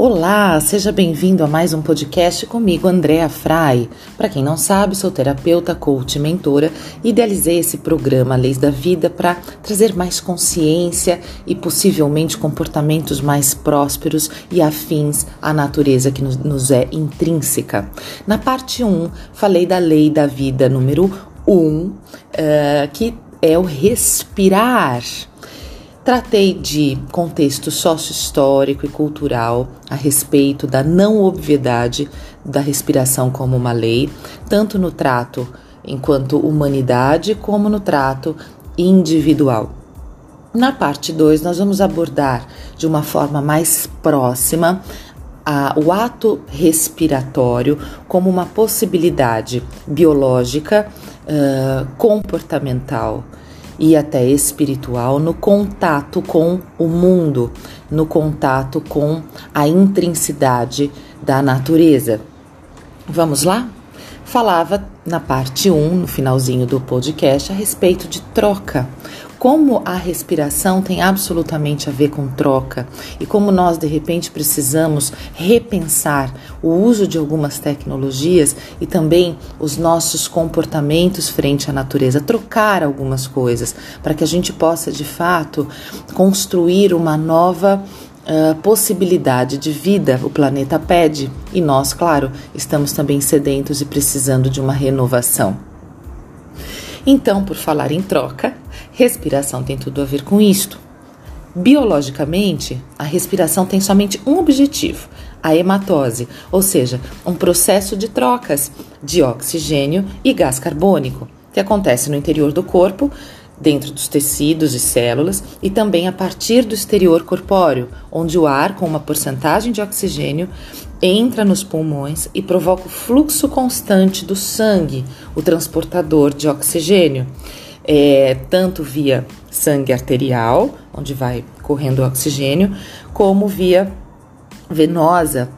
Olá, seja bem-vindo a mais um podcast comigo, Andréa Frei. Para quem não sabe, sou terapeuta, coach e mentora. Idealizei esse programa Leis da Vida para trazer mais consciência e possivelmente comportamentos mais prósperos e afins à natureza que nos é intrínseca. Na parte 1, falei da Lei da Vida número 1, uh, que é o respirar. Tratei de contexto sócio-histórico e cultural a respeito da não obviedade da respiração como uma lei, tanto no trato enquanto humanidade como no trato individual. Na parte 2, nós vamos abordar de uma forma mais próxima a, o ato respiratório como uma possibilidade biológica, uh, comportamental e até espiritual no contato com o mundo, no contato com a intrinsidade da natureza. Vamos lá? Falava na parte 1, no finalzinho do podcast, a respeito de troca como a respiração tem absolutamente a ver com troca e como nós de repente precisamos repensar o uso de algumas tecnologias e também os nossos comportamentos frente à natureza, trocar algumas coisas para que a gente possa de fato construir uma nova Uh, possibilidade de vida o planeta pede e nós, claro, estamos também sedentos e precisando de uma renovação. Então, por falar em troca, respiração tem tudo a ver com isto. Biologicamente, a respiração tem somente um objetivo: a hematose, ou seja, um processo de trocas de oxigênio e gás carbônico, que acontece no interior do corpo dentro dos tecidos e células e também a partir do exterior corpóreo, onde o ar com uma porcentagem de oxigênio entra nos pulmões e provoca o fluxo constante do sangue, o transportador de oxigênio, é, tanto via sangue arterial, onde vai correndo o oxigênio, como via venosa,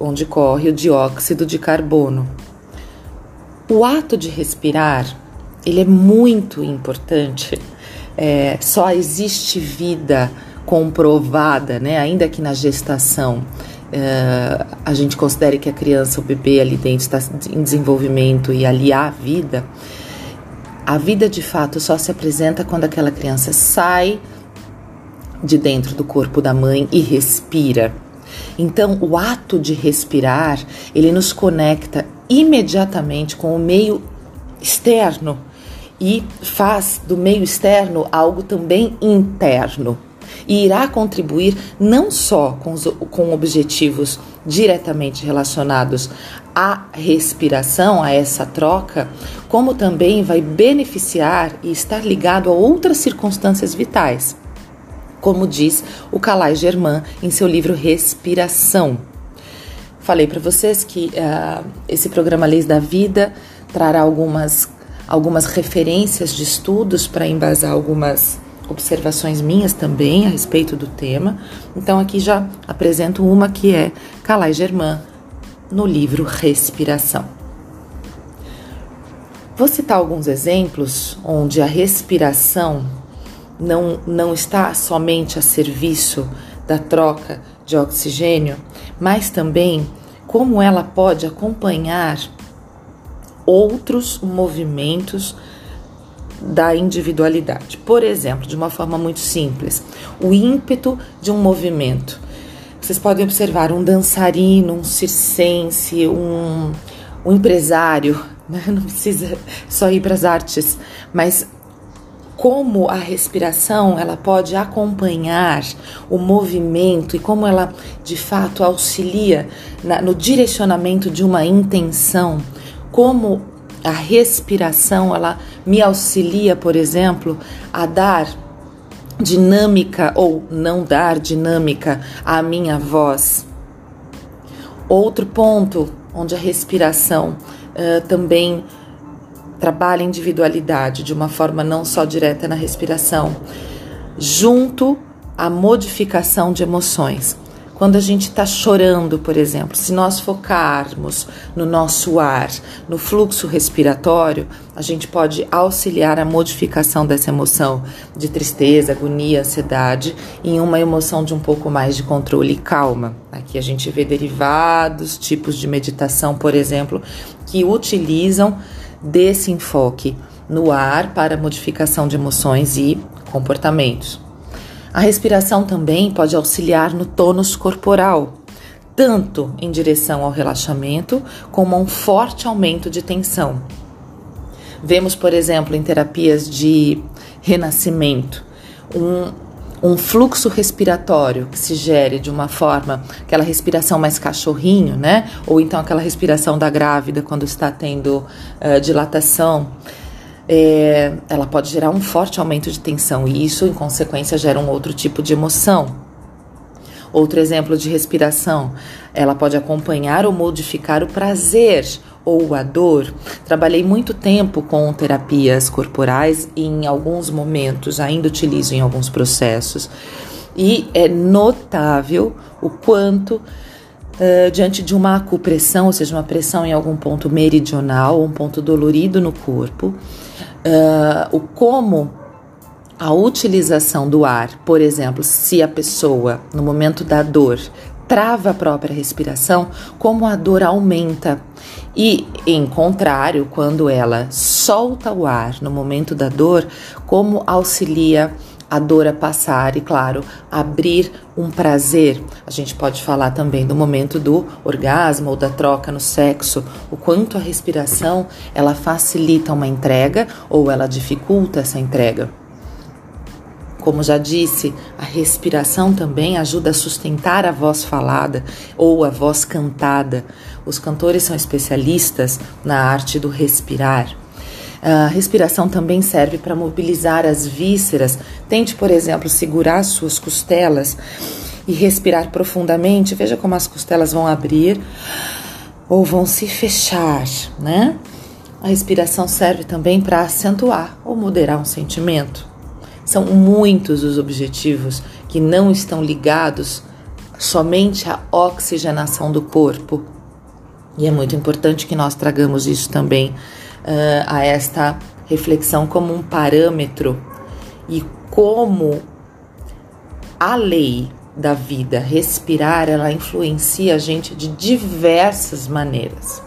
onde corre o dióxido de carbono. O ato de respirar ele é muito importante. É, só existe vida comprovada, né? Ainda que na gestação é, a gente considere que a criança, o bebê ali dentro está em desenvolvimento e ali há vida. A vida de fato só se apresenta quando aquela criança sai de dentro do corpo da mãe e respira. Então, o ato de respirar, ele nos conecta imediatamente com o meio externo e faz do meio externo algo também interno. E irá contribuir não só com, os, com objetivos diretamente relacionados à respiração, a essa troca, como também vai beneficiar e estar ligado a outras circunstâncias vitais, como diz o Calais Germain em seu livro Respiração. Falei para vocês que uh, esse programa Leis da Vida trará algumas algumas referências de estudos para embasar algumas observações minhas também a respeito do tema. Então aqui já apresento uma que é Calais Germain no livro Respiração. Vou citar alguns exemplos onde a respiração não, não está somente a serviço da troca de oxigênio, mas também como ela pode acompanhar outros movimentos da individualidade. Por exemplo, de uma forma muito simples, o ímpeto de um movimento. Vocês podem observar um dançarino, um circense, um, um empresário, né? não precisa só ir para as artes, mas como a respiração ela pode acompanhar o movimento e como ela de fato auxilia na, no direcionamento de uma intenção como a respiração ela me auxilia, por exemplo, a dar dinâmica ou não dar dinâmica à minha voz. Outro ponto onde a respiração uh, também trabalha individualidade de uma forma não só direta na respiração, junto à modificação de emoções. Quando a gente está chorando, por exemplo, se nós focarmos no nosso ar, no fluxo respiratório, a gente pode auxiliar a modificação dessa emoção de tristeza, agonia, ansiedade em uma emoção de um pouco mais de controle e calma. Aqui a gente vê derivados, tipos de meditação, por exemplo, que utilizam desse enfoque no ar para modificação de emoções e comportamentos. A respiração também pode auxiliar no tônus corporal, tanto em direção ao relaxamento como a um forte aumento de tensão. Vemos, por exemplo, em terapias de renascimento, um, um fluxo respiratório que se gere de uma forma, aquela respiração mais cachorrinho, né? Ou então aquela respiração da grávida quando está tendo uh, dilatação é, ela pode gerar um forte aumento de tensão e isso, em consequência, gera um outro tipo de emoção. Outro exemplo de respiração, ela pode acompanhar ou modificar o prazer ou a dor. Trabalhei muito tempo com terapias corporais e em alguns momentos ainda utilizo em alguns processos. E é notável o quanto Uh, diante de uma acupressão, ou seja, uma pressão em algum ponto meridional, um ponto dolorido no corpo, uh, o como a utilização do ar, por exemplo, se a pessoa, no momento da dor, trava a própria respiração, como a dor aumenta. E, em contrário, quando ela solta o ar no momento da dor, como auxilia a dor a passar e, claro, abrir um prazer. A gente pode falar também do momento do orgasmo ou da troca no sexo, o quanto a respiração ela facilita uma entrega ou ela dificulta essa entrega. Como já disse, a respiração também ajuda a sustentar a voz falada ou a voz cantada. Os cantores são especialistas na arte do respirar. A respiração também serve para mobilizar as vísceras. Tente, por exemplo, segurar suas costelas e respirar profundamente. Veja como as costelas vão abrir ou vão se fechar, né? A respiração serve também para acentuar ou moderar um sentimento. São muitos os objetivos que não estão ligados somente à oxigenação do corpo. E é muito importante que nós tragamos isso também uh, a esta reflexão como um parâmetro e como a lei da vida, respirar, ela influencia a gente de diversas maneiras.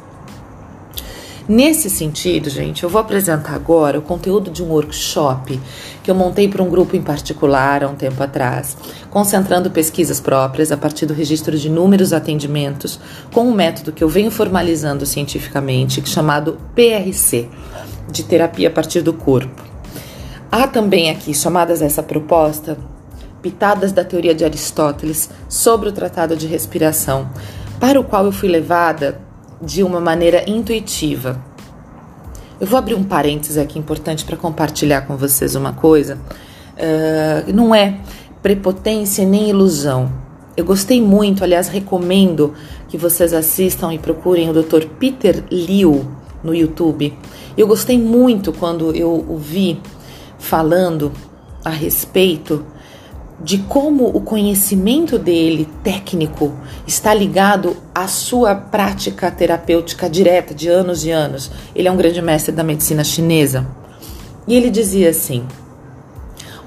Nesse sentido, gente, eu vou apresentar agora o conteúdo de um workshop que eu montei para um grupo em particular há um tempo atrás, concentrando pesquisas próprias a partir do registro de inúmeros atendimentos com um método que eu venho formalizando cientificamente, chamado PRC, de terapia a partir do corpo. Há também aqui, somadas a essa proposta, pitadas da teoria de Aristóteles sobre o tratado de respiração, para o qual eu fui levada de uma maneira intuitiva. Eu vou abrir um parênteses aqui importante para compartilhar com vocês uma coisa. Uh, não é prepotência nem ilusão. Eu gostei muito, aliás, recomendo que vocês assistam e procurem o Dr. Peter Liu no YouTube. Eu gostei muito quando eu o vi falando a respeito de como o conhecimento dele técnico está ligado à sua prática terapêutica direta de anos e anos. Ele é um grande mestre da medicina chinesa. E ele dizia assim: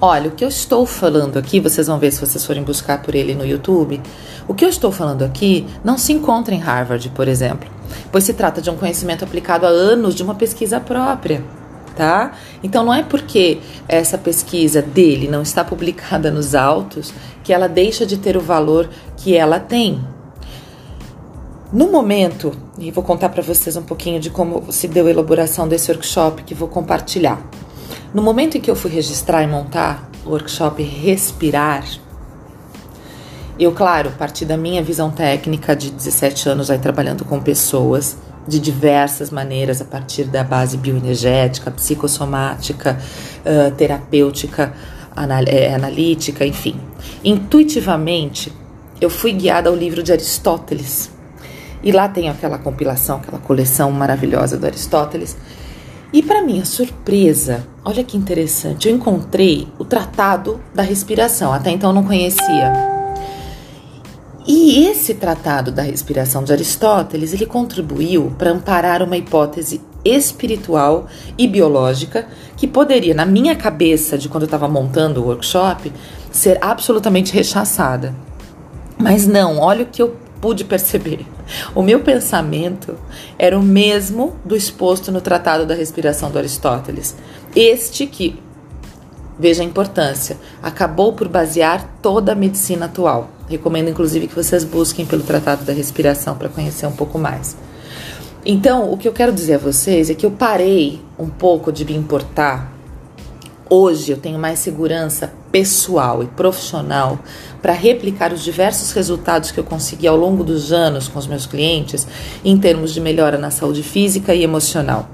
Olha, o que eu estou falando aqui, vocês vão ver se vocês forem buscar por ele no YouTube. O que eu estou falando aqui não se encontra em Harvard, por exemplo, pois se trata de um conhecimento aplicado há anos de uma pesquisa própria tá? Então não é porque essa pesquisa dele não está publicada nos autos que ela deixa de ter o valor que ela tem. No momento, e vou contar para vocês um pouquinho de como se deu a elaboração desse workshop que vou compartilhar. No momento em que eu fui registrar e montar o workshop Respirar, eu, claro, parti da minha visão técnica de 17 anos aí trabalhando com pessoas, de diversas maneiras, a partir da base bioenergética, psicossomática, uh, terapêutica, anal é, analítica, enfim. Intuitivamente, eu fui guiada ao livro de Aristóteles. E lá tem aquela compilação, aquela coleção maravilhosa do Aristóteles. E para minha surpresa, olha que interessante, eu encontrei o Tratado da Respiração. Até então eu não conhecia. E esse tratado da respiração de Aristóteles, ele contribuiu para amparar uma hipótese espiritual e biológica que poderia, na minha cabeça, de quando eu estava montando o workshop, ser absolutamente rechaçada. Mas não, olha o que eu pude perceber. O meu pensamento era o mesmo do exposto no Tratado da Respiração do Aristóteles. Este que, veja a importância, acabou por basear toda a medicina atual. Recomendo inclusive que vocês busquem pelo Tratado da Respiração para conhecer um pouco mais. Então, o que eu quero dizer a vocês é que eu parei um pouco de me importar. Hoje eu tenho mais segurança pessoal e profissional para replicar os diversos resultados que eu consegui ao longo dos anos com os meus clientes em termos de melhora na saúde física e emocional.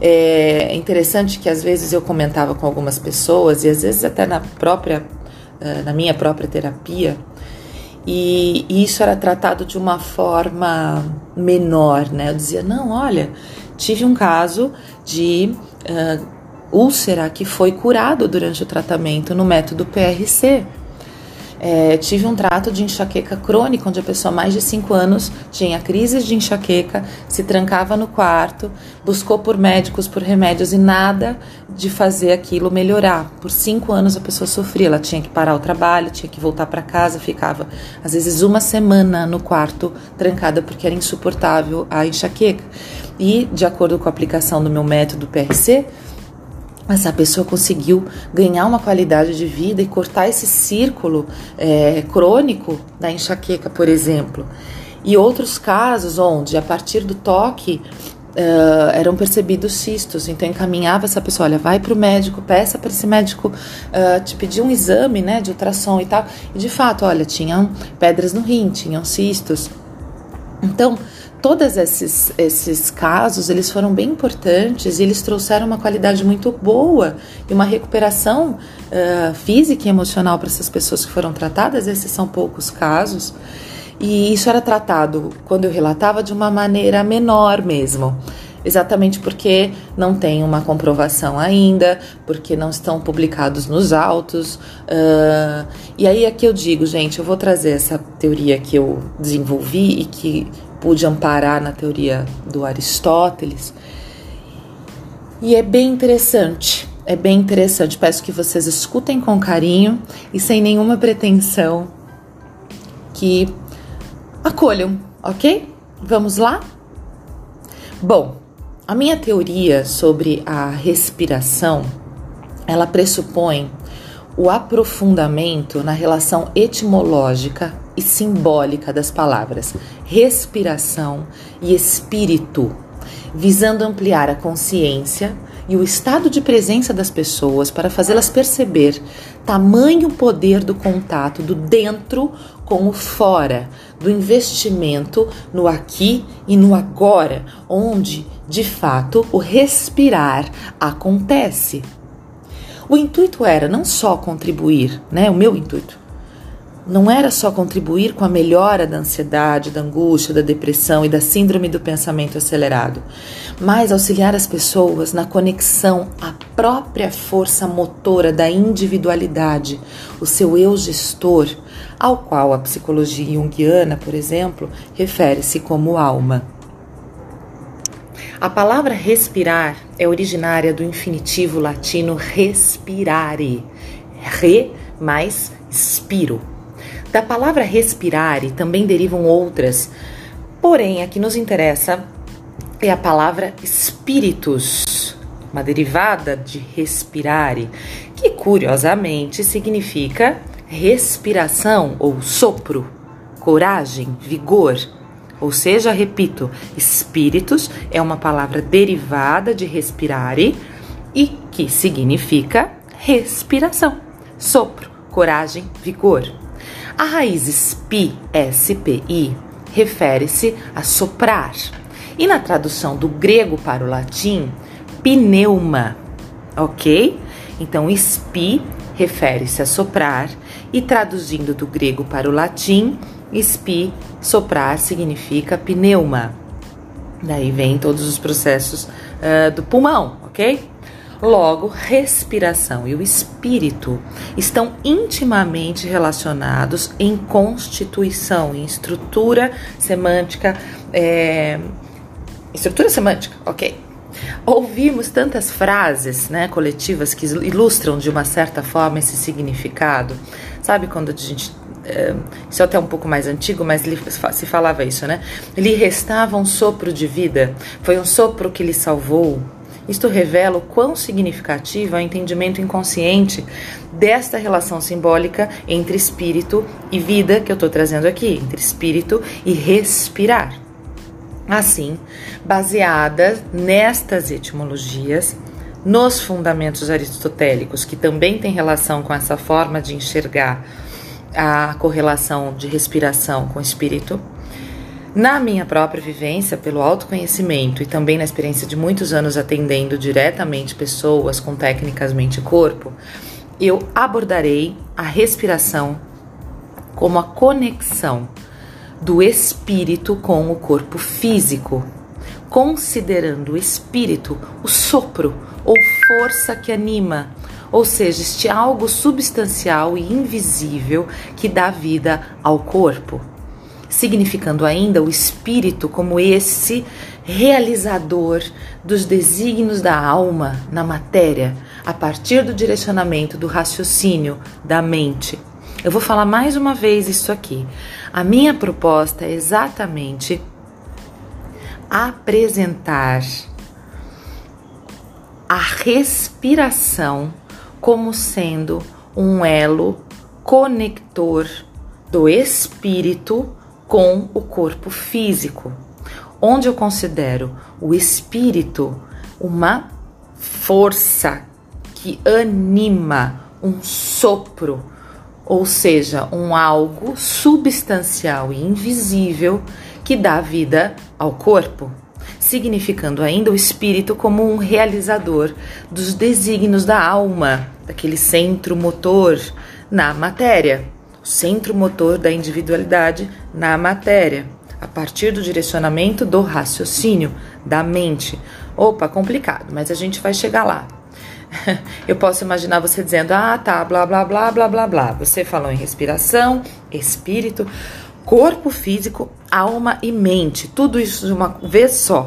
É interessante que às vezes eu comentava com algumas pessoas e às vezes até na própria eh, na minha própria terapia e, isso era tratado de uma forma menor, né? Eu dizia, não, olha, tive um caso de uh, úlcera que foi curado durante o tratamento no método PRC. É, tive um trato de enxaqueca crônica, onde a pessoa, mais de cinco anos, tinha crises de enxaqueca, se trancava no quarto, buscou por médicos, por remédios e nada de fazer aquilo melhorar. Por cinco anos a pessoa sofria, ela tinha que parar o trabalho, tinha que voltar para casa, ficava às vezes uma semana no quarto trancada porque era insuportável a enxaqueca. E, de acordo com a aplicação do meu método PRC, essa pessoa conseguiu ganhar uma qualidade de vida e cortar esse círculo é, crônico da enxaqueca, por exemplo. E outros casos onde, a partir do toque, Uh, eram percebidos cistos, então encaminhava essa pessoa, olha, vai para o médico, peça para esse médico uh, te pedir um exame, né, de ultrassom e tal, e de fato, olha, tinham pedras no rim, tinham cistos. Então, todos esses, esses casos eles foram bem importantes e eles trouxeram uma qualidade muito boa e uma recuperação uh, física e emocional para essas pessoas que foram tratadas. Esses são poucos casos. E isso era tratado, quando eu relatava, de uma maneira menor mesmo. Exatamente porque não tem uma comprovação ainda, porque não estão publicados nos autos. Uh, e aí é que eu digo, gente, eu vou trazer essa teoria que eu desenvolvi e que pude amparar na teoria do Aristóteles. E é bem interessante, é bem interessante. Peço que vocês escutem com carinho e sem nenhuma pretensão que acolham, ok? Vamos lá? Bom, a minha teoria sobre a respiração, ela pressupõe o aprofundamento na relação etimológica e simbólica das palavras respiração e espírito, visando ampliar a consciência e o estado de presença das pessoas para fazê-las perceber tamanho poder do contato do dentro com o fora, do investimento no aqui e no agora, onde, de fato, o respirar acontece. O intuito era não só contribuir, né, o meu intuito, não era só contribuir com a melhora da ansiedade, da angústia, da depressão e da síndrome do pensamento acelerado, mas auxiliar as pessoas na conexão à própria força motora da individualidade, o seu eu gestor, ao qual a psicologia junguiana, por exemplo, refere-se como alma. A palavra respirar é originária do infinitivo latino respirare, re mais spiro da palavra respirare também derivam outras, porém a que nos interessa é a palavra espíritus, uma derivada de respirare, que curiosamente significa respiração ou sopro, coragem, vigor. Ou seja, repito, espíritus é uma palavra derivada de respirare e que significa respiração, sopro, coragem, vigor. A raiz spi, SPI, refere-se a soprar. E na tradução do grego para o latim, pneuma, ok? Então, spi refere-se a soprar e traduzindo do grego para o latim, spi, soprar, significa pneuma. Daí vem todos os processos uh, do pulmão, ok? Logo, respiração e o espírito estão intimamente relacionados em constituição, em estrutura semântica. É... Estrutura semântica, ok. Ouvimos tantas frases né, coletivas que ilustram de uma certa forma esse significado. Sabe quando a gente. É, isso é até um pouco mais antigo, mas se falava isso, né? Lhe restava um sopro de vida, foi um sopro que lhe salvou, isto revela o quão significativo é o entendimento inconsciente desta relação simbólica entre espírito e vida que eu estou trazendo aqui, entre espírito e respirar. Assim, baseada nestas etimologias, nos fundamentos aristotélicos, que também tem relação com essa forma de enxergar a correlação de respiração com espírito, na minha própria vivência, pelo autoconhecimento e também na experiência de muitos anos atendendo diretamente pessoas com técnicas mente-corpo, eu abordarei a respiração como a conexão do espírito com o corpo físico, considerando o espírito o sopro ou força que anima, ou seja, este algo substancial e invisível que dá vida ao corpo significando ainda o espírito como esse realizador dos desígnios da alma na matéria, a partir do direcionamento do raciocínio da mente. Eu vou falar mais uma vez isso aqui. A minha proposta é exatamente apresentar a respiração como sendo um elo conector do espírito com o corpo físico, onde eu considero o espírito uma força que anima, um sopro, ou seja, um algo substancial e invisível que dá vida ao corpo, significando ainda o espírito como um realizador dos desígnios da alma, daquele centro motor na matéria centro motor da individualidade na matéria, a partir do direcionamento do raciocínio, da mente. Opa, complicado, mas a gente vai chegar lá. Eu posso imaginar você dizendo: ah, tá, blá, blá, blá, blá, blá, blá. Você falou em respiração, espírito, corpo físico, alma e mente, tudo isso de uma vez só.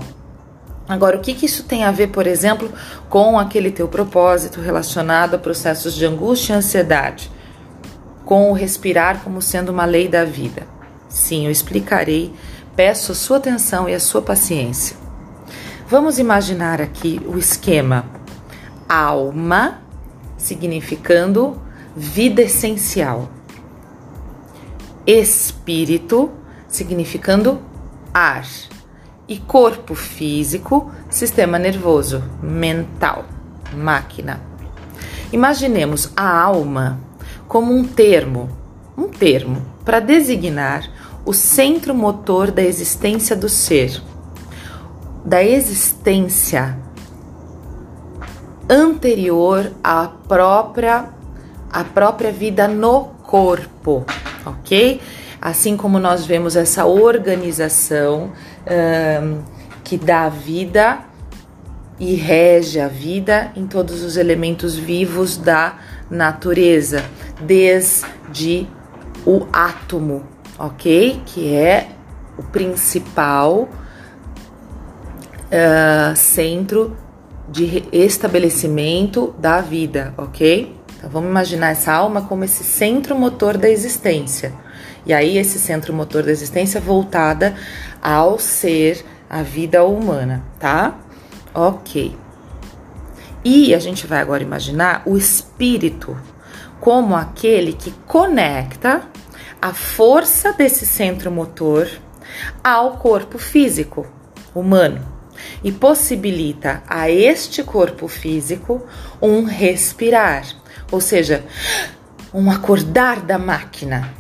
Agora, o que, que isso tem a ver, por exemplo, com aquele teu propósito relacionado a processos de angústia e ansiedade? com o respirar como sendo uma lei da vida. Sim, eu explicarei. Peço a sua atenção e a sua paciência. Vamos imaginar aqui o esquema: alma significando vida essencial, espírito significando ar e corpo físico, sistema nervoso, mental, máquina. Imaginemos a alma como um termo, um termo para designar o centro motor da existência do ser, da existência anterior à própria à própria vida no corpo, ok? Assim como nós vemos essa organização um, que dá vida e rege a vida em todos os elementos vivos da natureza, desde o átomo, ok? Que é o principal uh, centro de estabelecimento da vida, ok? Então vamos imaginar essa alma como esse centro motor da existência. E aí, esse centro motor da existência voltada ao ser, a vida humana, tá? Ok. E a gente vai agora imaginar o espírito como aquele que conecta a força desse centro motor ao corpo físico humano e possibilita a este corpo físico um respirar, ou seja, um acordar da máquina.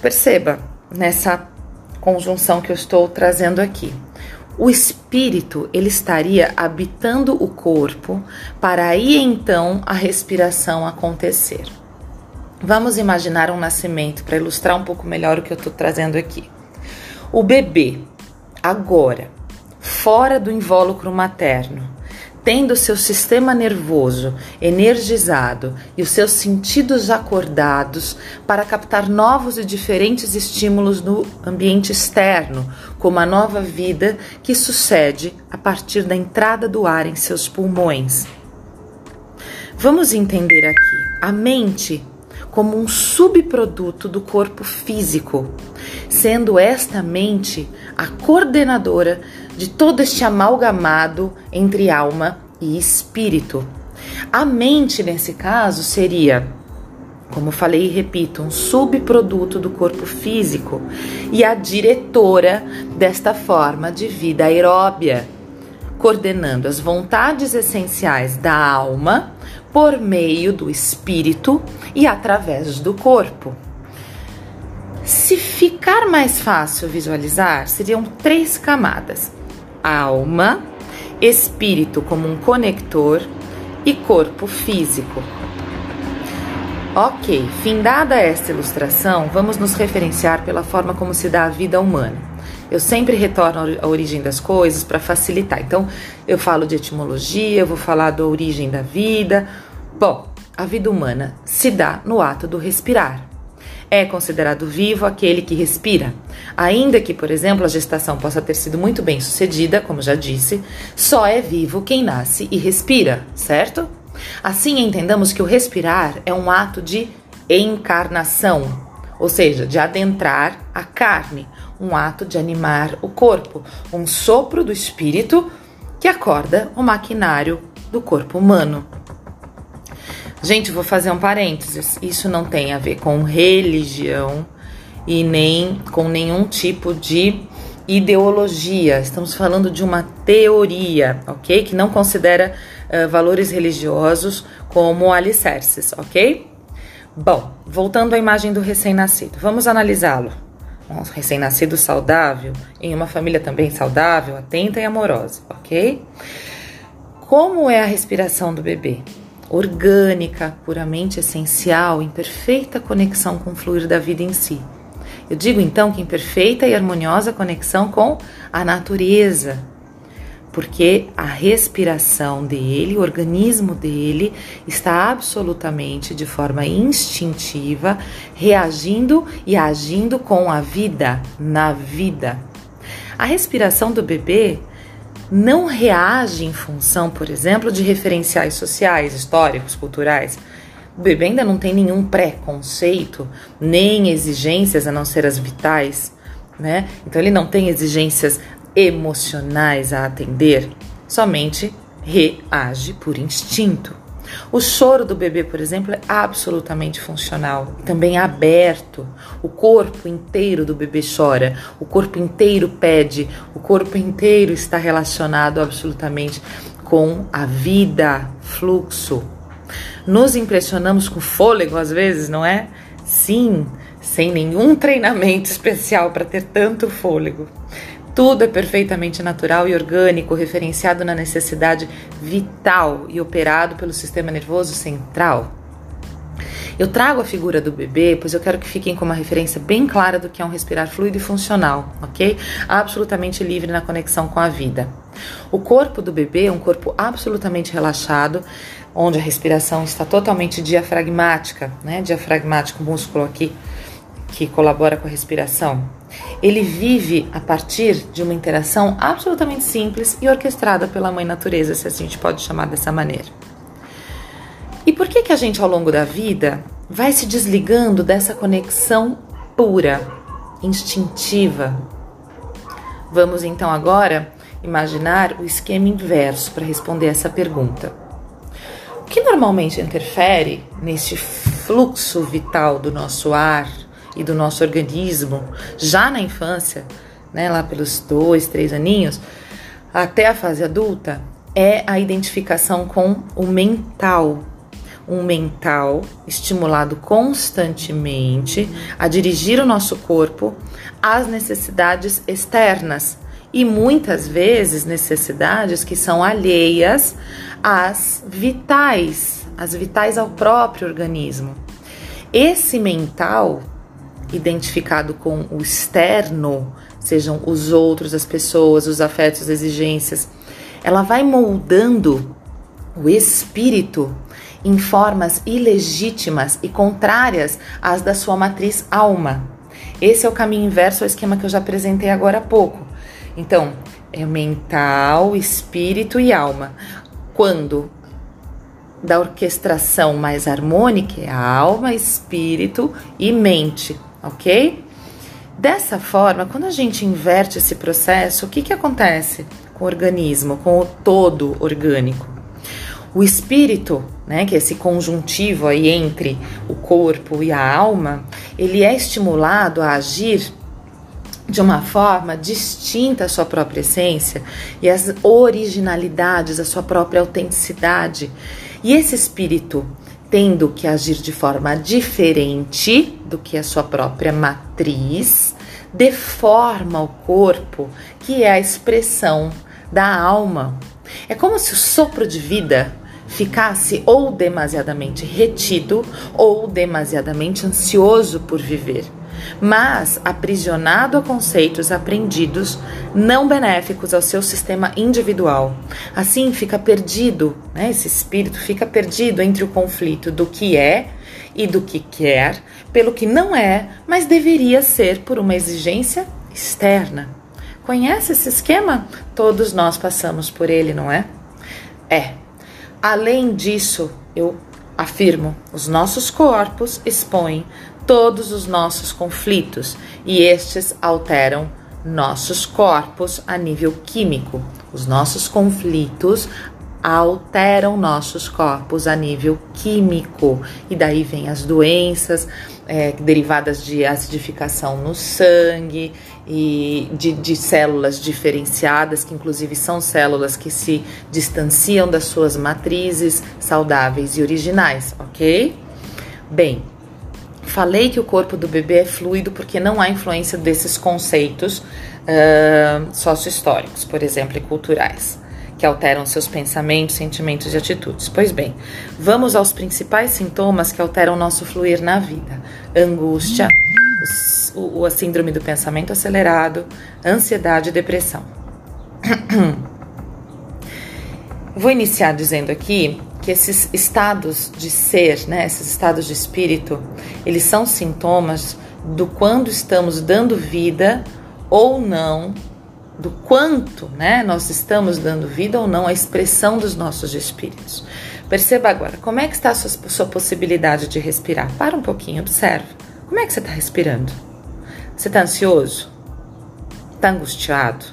Perceba nessa conjunção que eu estou trazendo aqui o espírito ele estaria habitando o corpo para aí então a respiração acontecer. Vamos imaginar um nascimento para ilustrar um pouco melhor o que eu estou trazendo aqui. O bebê, agora, fora do invólucro materno, tendo seu sistema nervoso energizado e os seus sentidos acordados para captar novos e diferentes estímulos no ambiente externo, como a nova vida que sucede a partir da entrada do ar em seus pulmões. Vamos entender aqui a mente como um subproduto do corpo físico, sendo esta mente a coordenadora de todo este amalgamado entre alma e espírito. A mente, nesse caso, seria, como falei e repito, um subproduto do corpo físico e a diretora desta forma de vida aeróbia, coordenando as vontades essenciais da alma por meio do espírito e através do corpo. Se ficar mais fácil visualizar, seriam três camadas: alma, espírito como um conector e corpo físico. Ok, findada esta ilustração, vamos nos referenciar pela forma como se dá a vida humana. Eu sempre retorno à origem das coisas para facilitar. Então, eu falo de etimologia, eu vou falar da origem da vida. Bom, a vida humana se dá no ato do respirar. É considerado vivo aquele que respira. Ainda que, por exemplo, a gestação possa ter sido muito bem sucedida, como já disse, só é vivo quem nasce e respira, certo? Assim, entendamos que o respirar é um ato de encarnação, ou seja, de adentrar a carne, um ato de animar o corpo, um sopro do espírito que acorda o maquinário do corpo humano. Gente, vou fazer um parênteses. Isso não tem a ver com religião e nem com nenhum tipo de ideologia. Estamos falando de uma teoria, ok? Que não considera uh, valores religiosos como alicerces, ok? Bom, voltando à imagem do recém-nascido, vamos analisá-lo. Um recém-nascido saudável, em uma família também saudável, atenta e amorosa, ok? Como é a respiração do bebê? Orgânica, puramente essencial, em perfeita conexão com o fluir da vida em si. Eu digo então que em perfeita e harmoniosa conexão com a natureza, porque a respiração dele, o organismo dele, está absolutamente de forma instintiva, reagindo e agindo com a vida, na vida. A respiração do bebê não reage em função, por exemplo, de referenciais sociais, históricos, culturais. O bebê ainda não tem nenhum preconceito, nem exigências a não ser as vitais, né? Então ele não tem exigências emocionais a atender, somente reage por instinto. O choro do bebê, por exemplo, é absolutamente funcional, também é aberto. O corpo inteiro do bebê chora, o corpo inteiro pede, o corpo inteiro está relacionado absolutamente com a vida, fluxo. Nos impressionamos com fôlego às vezes, não é? Sim, sem nenhum treinamento especial para ter tanto fôlego. Tudo é perfeitamente natural e orgânico, referenciado na necessidade vital e operado pelo sistema nervoso central. Eu trago a figura do bebê, pois eu quero que fiquem com uma referência bem clara do que é um respirar fluido e funcional, ok? Absolutamente livre na conexão com a vida. O corpo do bebê é um corpo absolutamente relaxado, onde a respiração está totalmente diafragmática, né? Diafragmático, músculo aqui que colabora com a respiração. Ele vive a partir de uma interação absolutamente simples e orquestrada pela mãe natureza, se assim a gente pode chamar dessa maneira. E por que que a gente ao longo da vida vai se desligando dessa conexão pura, instintiva? Vamos então agora imaginar o esquema inverso para responder essa pergunta. O que normalmente interfere neste fluxo vital do nosso ar, e do nosso organismo já na infância, né, lá pelos dois, três aninhos, até a fase adulta, é a identificação com o mental. Um mental estimulado constantemente a dirigir o nosso corpo às necessidades externas e muitas vezes necessidades que são alheias às vitais, às vitais ao próprio organismo. Esse mental identificado com o externo, sejam os outros, as pessoas, os afetos, as exigências, ela vai moldando o espírito em formas ilegítimas e contrárias às da sua matriz alma. Esse é o caminho inverso ao esquema que eu já apresentei agora há pouco. Então, é mental, espírito e alma. Quando da orquestração mais harmônica é alma, espírito e mente, ok? Dessa forma, quando a gente inverte esse processo, o que, que acontece com o organismo, com o todo orgânico? O espírito, né, que é esse conjuntivo aí entre o corpo e a alma, ele é estimulado a agir de uma forma distinta à sua própria essência e às originalidades, à sua própria autenticidade. E esse espírito, tendo que agir de forma diferente do que a sua própria matriz, deforma o corpo, que é a expressão da alma. É como se o sopro de vida ficasse ou demasiadamente retido ou demasiadamente ansioso por viver, mas aprisionado a conceitos aprendidos não benéficos ao seu sistema individual. Assim fica perdido, né, esse espírito fica perdido entre o conflito do que é e do que quer, pelo que não é, mas deveria ser por uma exigência externa. Conhece esse esquema? Todos nós passamos por ele, não é? É, Além disso, eu afirmo, os nossos corpos expõem todos os nossos conflitos e estes alteram nossos corpos a nível químico. Os nossos conflitos alteram nossos corpos a nível químico e daí vem as doenças é, derivadas de acidificação no sangue e de, de, células diferenciadas, que inclusive são células que se distanciam das suas matrizes saudáveis e originais, ok? Bem, falei que o corpo do bebê é fluido porque não há influência desses conceitos uh, sócio-históricos, por exemplo, e culturais que alteram seus pensamentos, sentimentos e atitudes. Pois bem, vamos aos principais sintomas que alteram nosso fluir na vida: angústia, o, a síndrome do pensamento acelerado, ansiedade e depressão. Vou iniciar dizendo aqui que esses estados de ser, né, esses estados de espírito, eles são sintomas do quando estamos dando vida ou não do quanto né, nós estamos dando vida ou não à expressão dos nossos espíritos. Perceba agora, como é que está a sua, sua possibilidade de respirar? Para um pouquinho, observe. Como é que você está respirando? Você está ansioso? Está angustiado?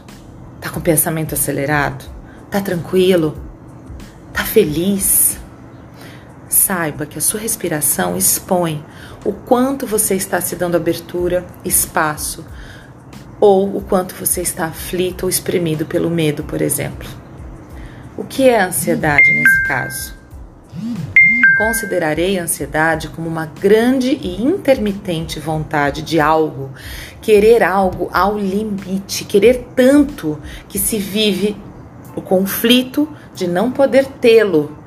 Está com pensamento acelerado? Está tranquilo? Está feliz? Saiba que a sua respiração expõe o quanto você está se dando abertura, espaço ou o quanto você está aflito ou espremido pelo medo, por exemplo. O que é ansiedade nesse caso? Considerarei a ansiedade como uma grande e intermitente vontade de algo, querer algo ao limite, querer tanto que se vive o conflito de não poder tê-lo.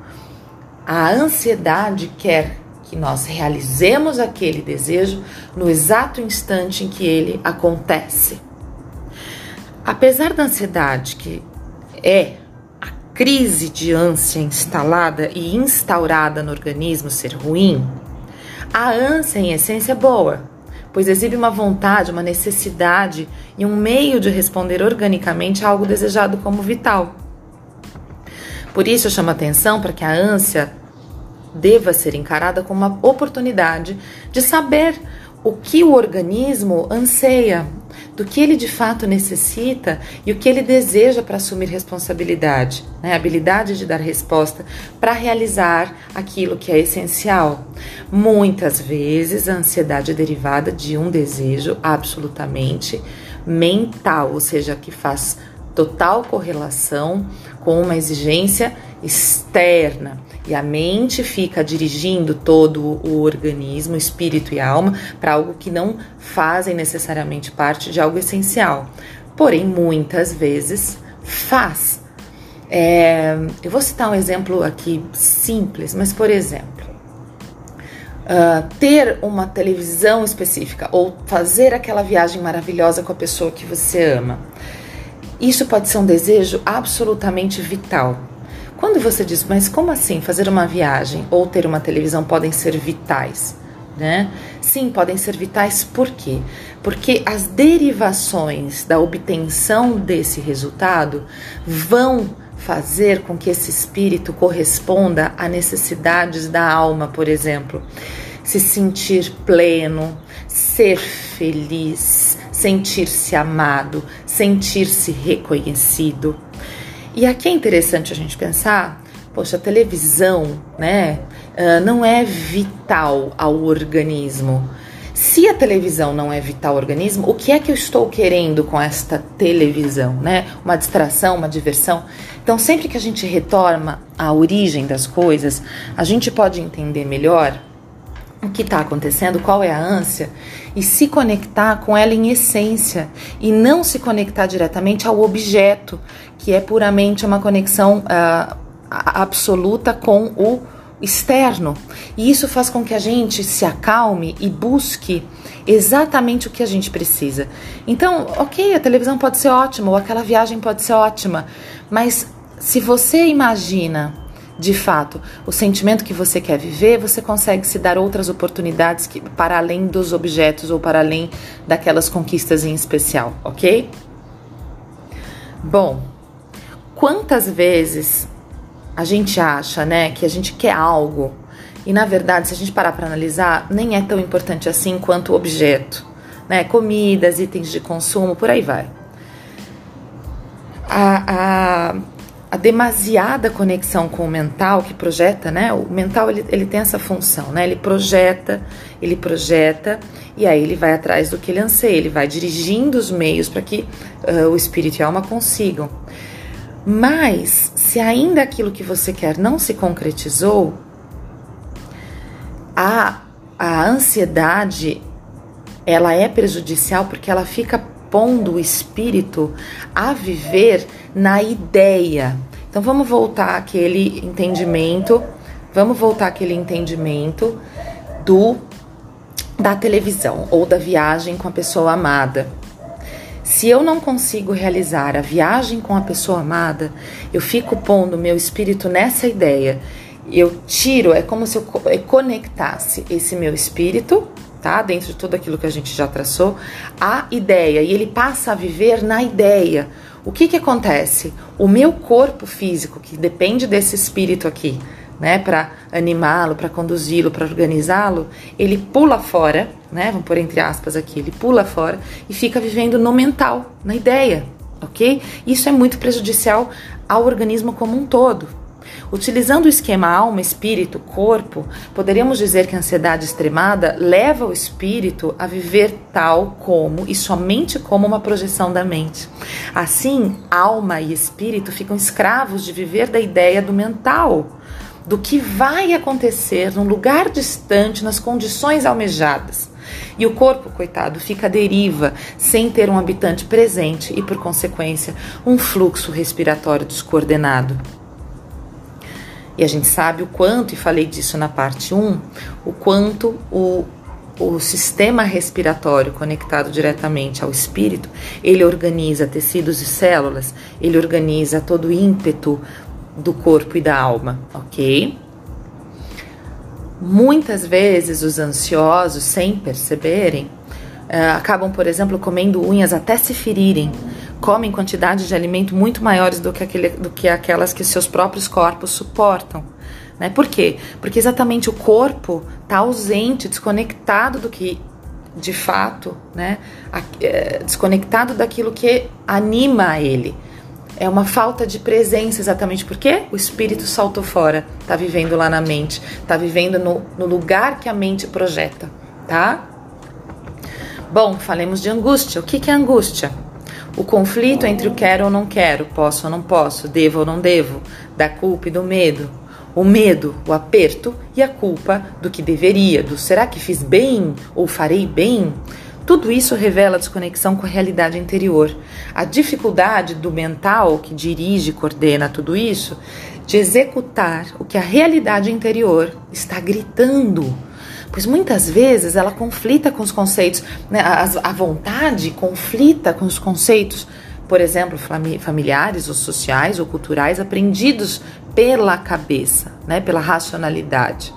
A ansiedade quer que nós realizemos aquele desejo no exato instante em que ele acontece. Apesar da ansiedade, que é a crise de ânsia instalada e instaurada no organismo ser ruim, a ânsia em essência é boa, pois exibe uma vontade, uma necessidade e um meio de responder organicamente a algo desejado como vital. Por isso eu chamo atenção para que a ânsia deva ser encarada como uma oportunidade de saber o que o organismo anseia, do que ele de fato necessita e o que ele deseja para assumir responsabilidade, né? a habilidade de dar resposta para realizar aquilo que é essencial. Muitas vezes a ansiedade é derivada de um desejo absolutamente mental, ou seja, que faz total correlação com uma exigência externa. E a mente fica dirigindo todo o organismo, espírito e alma, para algo que não fazem necessariamente parte de algo essencial. Porém, muitas vezes faz. É, eu vou citar um exemplo aqui simples, mas por exemplo, uh, ter uma televisão específica ou fazer aquela viagem maravilhosa com a pessoa que você ama Isso pode ser um desejo absolutamente vital. Quando você diz, mas como assim fazer uma viagem ou ter uma televisão podem ser vitais? Né? Sim, podem ser vitais por quê? Porque as derivações da obtenção desse resultado vão fazer com que esse espírito corresponda a necessidades da alma, por exemplo. Se sentir pleno, ser feliz, sentir-se amado, sentir-se reconhecido. E aqui é interessante a gente pensar, poxa, a televisão, né, uh, não é vital ao organismo. Se a televisão não é vital ao organismo, o que é que eu estou querendo com esta televisão, né? Uma distração, uma diversão. Então, sempre que a gente retorna à origem das coisas, a gente pode entender melhor o que está acontecendo, qual é a ânsia e se conectar com ela em essência e não se conectar diretamente ao objeto, que é puramente uma conexão uh, absoluta com o externo. E isso faz com que a gente se acalme e busque exatamente o que a gente precisa. Então, ok, a televisão pode ser ótima, ou aquela viagem pode ser ótima, mas se você imagina de fato o sentimento que você quer viver, você consegue se dar outras oportunidades que, para além dos objetos ou para além daquelas conquistas em especial, ok? Bom, quantas vezes a gente acha, né, que a gente quer algo e na verdade, se a gente parar para analisar, nem é tão importante assim quanto o objeto, né? Comidas, itens de consumo, por aí vai. A, a, a demasiada conexão com o mental que projeta, né? O mental ele, ele tem essa função, né? Ele projeta, ele projeta e aí ele vai atrás do que ele anseia, ele vai dirigindo os meios para que uh, o espírito e a alma consigam. Mas se ainda aquilo que você quer não se concretizou, a, a ansiedade ela é prejudicial porque ela fica pondo o espírito a viver na ideia. Então vamos voltar aquele entendimento, vamos voltar aquele entendimento do da televisão ou da viagem com a pessoa amada. Se eu não consigo realizar a viagem com a pessoa amada, eu fico pondo meu espírito nessa ideia. Eu tiro, é como se eu conectasse esse meu espírito, tá? Dentro de tudo aquilo que a gente já traçou, a ideia. E ele passa a viver na ideia. O que que acontece? O meu corpo físico, que depende desse espírito aqui, né, para animá-lo, para conduzi-lo, para organizá-lo, ele pula fora, né, vamos pôr entre aspas aqui, ele pula fora e fica vivendo no mental, na ideia, ok? Isso é muito prejudicial ao organismo como um todo. Utilizando o esquema alma, espírito, corpo, poderíamos dizer que a ansiedade extremada leva o espírito a viver tal como e somente como uma projeção da mente. Assim, alma e espírito ficam escravos de viver da ideia do mental, do que vai acontecer num lugar distante, nas condições almejadas. E o corpo, coitado, fica à deriva, sem ter um habitante presente e, por consequência, um fluxo respiratório descoordenado. E a gente sabe o quanto, e falei disso na parte 1, o quanto o, o sistema respiratório conectado diretamente ao espírito, ele organiza tecidos e células, ele organiza todo o ímpeto do corpo e da alma, ok? Muitas vezes os ansiosos, sem perceberem, uh, acabam, por exemplo, comendo unhas até se ferirem. Comem quantidades de alimento muito maiores do que, aquele, do que aquelas que seus próprios corpos suportam. Né? Por quê? Porque exatamente o corpo está ausente, desconectado do que de fato, né? Eh, desconectado daquilo que anima ele. É uma falta de presença, exatamente porque o espírito saltou fora, tá vivendo lá na mente, tá vivendo no, no lugar que a mente projeta, tá? Bom, falemos de angústia. O que, que é angústia? O conflito entre o quero ou não quero, posso ou não posso, devo ou não devo, da culpa e do medo. O medo, o aperto e a culpa do que deveria, do será que fiz bem ou farei bem? Tudo isso revela desconexão com a realidade interior. A dificuldade do mental que dirige e coordena tudo isso de executar o que a realidade interior está gritando. Pois muitas vezes ela conflita com os conceitos, né? a, a vontade conflita com os conceitos por exemplo, familiares ou sociais ou culturais aprendidos pela cabeça, né, pela racionalidade.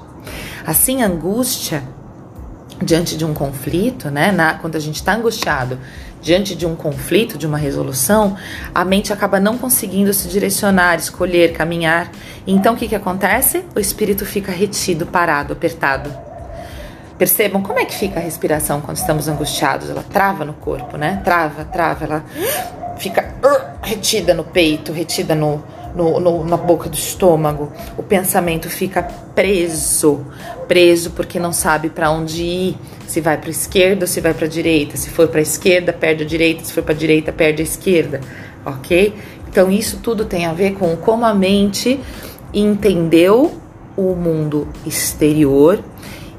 Assim, a angústia diante de um conflito, né, na, quando a gente está angustiado diante de um conflito, de uma resolução, a mente acaba não conseguindo se direcionar, escolher, caminhar. Então, o que, que acontece? O espírito fica retido, parado, apertado. Percebam como é que fica a respiração quando estamos angustiados? Ela trava no corpo, né? Trava, trava, ela fica uh, retida no peito, retida no, no, no, na boca do estômago. O pensamento fica preso, preso porque não sabe para onde ir. Se vai para esquerda ou se vai para direita. Se for para esquerda, perde a direita. Se for para direita, perde a esquerda. Ok? Então isso tudo tem a ver com como a mente entendeu o mundo exterior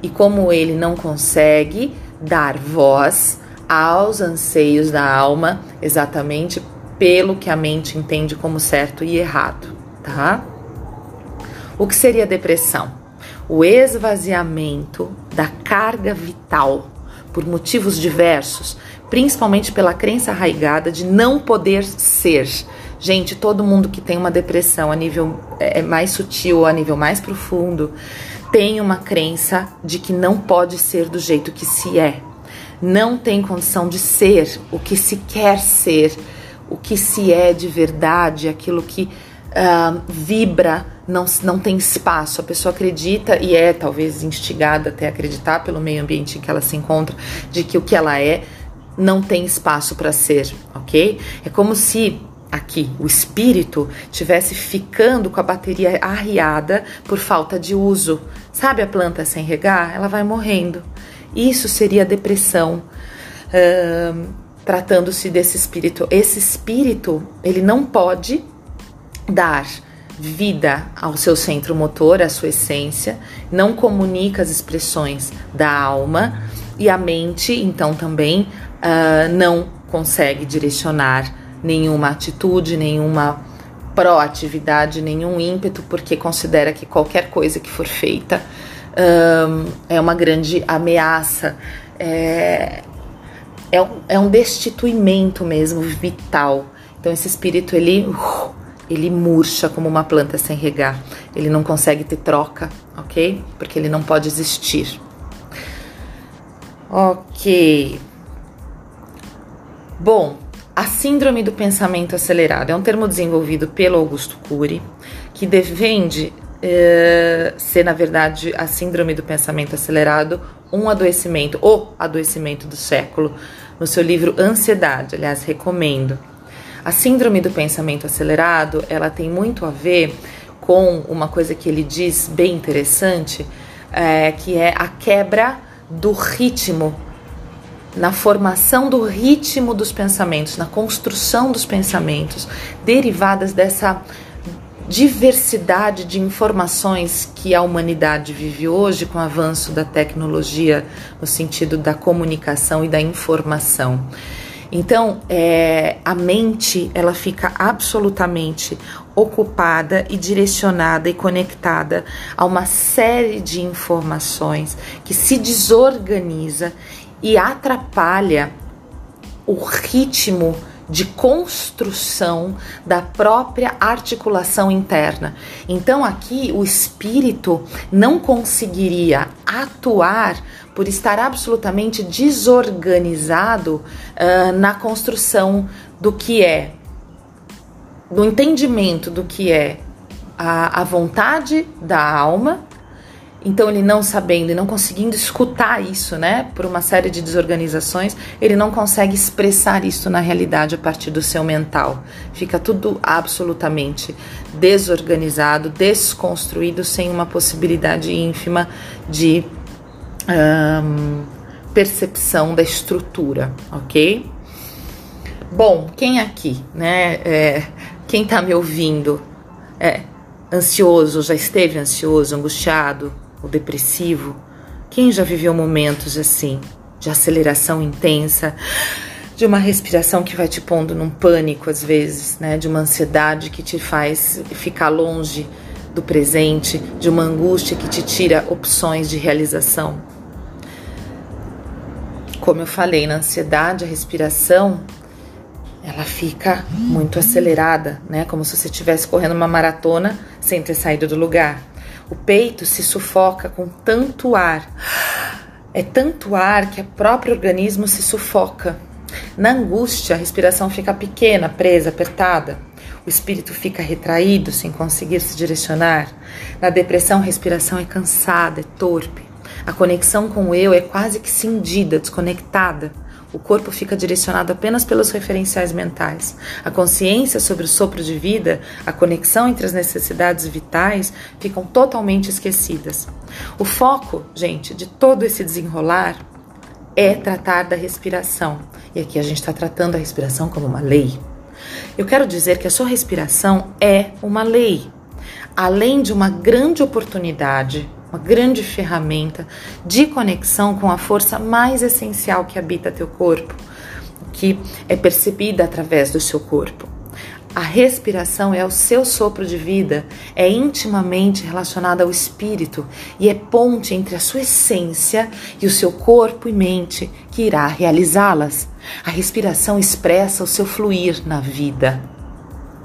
e como ele não consegue dar voz aos anseios da alma, exatamente pelo que a mente entende como certo e errado, tá? O que seria depressão? O esvaziamento da carga vital por motivos diversos, principalmente pela crença arraigada de não poder ser. Gente, todo mundo que tem uma depressão a nível é, é mais sutil, a nível mais profundo, tem uma crença de que não pode ser do jeito que se é não tem condição de ser o que se quer ser, o que se é de verdade, aquilo que uh, vibra, não, não tem espaço. A pessoa acredita e é talvez instigada até acreditar pelo meio ambiente em que ela se encontra, de que o que ela é não tem espaço para ser, ok? É como se aqui o espírito tivesse ficando com a bateria arriada por falta de uso. Sabe a planta sem regar? Ela vai morrendo. Isso seria depressão, tratando-se desse espírito. Esse espírito, ele não pode dar vida ao seu centro motor, à sua essência, não comunica as expressões da alma e a mente, então, também uh, não consegue direcionar nenhuma atitude, nenhuma proatividade, nenhum ímpeto, porque considera que qualquer coisa que for feita um, é uma grande ameaça, é, é, um, é um destituimento mesmo vital. Então esse espírito ele ele murcha como uma planta sem regar. Ele não consegue ter troca, ok? Porque ele não pode existir. Ok. Bom, a síndrome do pensamento acelerado é um termo desenvolvido pelo Augusto Cury que defende é, ser, na verdade, a síndrome do pensamento acelerado, um adoecimento, o adoecimento do século, no seu livro Ansiedade. Aliás, recomendo. A síndrome do pensamento acelerado, ela tem muito a ver com uma coisa que ele diz bem interessante, é, que é a quebra do ritmo na formação do ritmo dos pensamentos, na construção dos pensamentos, derivadas dessa diversidade de informações que a humanidade vive hoje com o avanço da tecnologia no sentido da comunicação e da informação. Então, é, a mente ela fica absolutamente ocupada e direcionada e conectada a uma série de informações que se desorganiza e atrapalha o ritmo de construção da própria articulação interna. Então aqui o espírito não conseguiria atuar por estar absolutamente desorganizado uh, na construção do que é, do entendimento do que é a, a vontade da alma então, ele não sabendo e não conseguindo escutar isso, né, por uma série de desorganizações, ele não consegue expressar isso na realidade a partir do seu mental. Fica tudo absolutamente desorganizado, desconstruído, sem uma possibilidade ínfima de um, percepção da estrutura, ok? Bom, quem aqui, né, é, quem tá me ouvindo, é ansioso, já esteve ansioso, angustiado, o depressivo, quem já viveu momentos assim, de aceleração intensa, de uma respiração que vai te pondo num pânico às vezes, né, de uma ansiedade que te faz ficar longe do presente, de uma angústia que te tira opções de realização. Como eu falei, na ansiedade, a respiração ela fica muito acelerada, né? Como se você estivesse correndo uma maratona sem ter saído do lugar. O peito se sufoca com tanto ar. É tanto ar que o próprio organismo se sufoca. Na angústia, a respiração fica pequena, presa, apertada. O espírito fica retraído, sem conseguir se direcionar. Na depressão, a respiração é cansada, é torpe. A conexão com o eu é quase que cindida, desconectada. O corpo fica direcionado apenas pelos referenciais mentais. A consciência sobre o sopro de vida, a conexão entre as necessidades vitais ficam totalmente esquecidas. O foco, gente, de todo esse desenrolar é tratar da respiração. E aqui a gente está tratando a respiração como uma lei. Eu quero dizer que a sua respiração é uma lei, além de uma grande oportunidade uma grande ferramenta de conexão com a força mais essencial que habita teu corpo, que é percebida através do seu corpo. A respiração é o seu sopro de vida, é intimamente relacionada ao espírito e é ponte entre a sua essência e o seu corpo e mente que irá realizá-las. A respiração expressa o seu fluir na vida.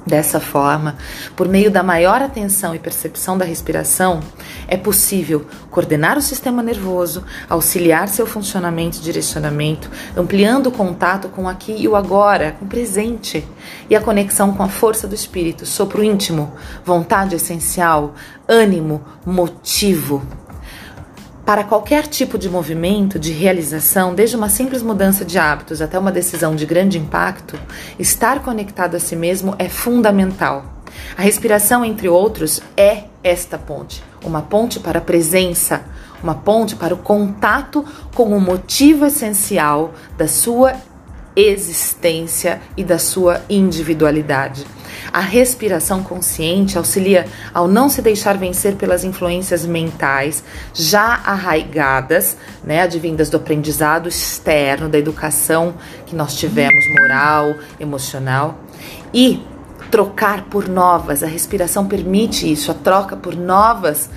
Dessa forma, por meio da maior atenção e percepção da respiração, é possível coordenar o sistema nervoso, auxiliar seu funcionamento e direcionamento, ampliando o contato com o aqui e o agora, com o presente, e a conexão com a força do espírito, sopro íntimo, vontade essencial, ânimo, motivo para qualquer tipo de movimento, de realização, desde uma simples mudança de hábitos até uma decisão de grande impacto, estar conectado a si mesmo é fundamental. A respiração, entre outros, é esta ponte uma ponte para a presença, uma ponte para o contato com o motivo essencial da sua existência e da sua individualidade. A respiração consciente auxilia ao não se deixar vencer pelas influências mentais já arraigadas, né, advindas do aprendizado externo, da educação que nós tivemos, moral, emocional, e trocar por novas. A respiração permite isso, a troca por novas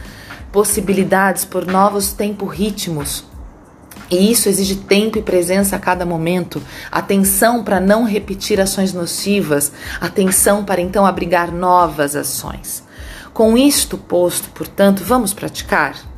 possibilidades, por novos tempo-ritmos e isso exige tempo e presença a cada momento, atenção para não repetir ações nocivas, atenção para então abrigar novas ações. Com isto posto, portanto, vamos praticar?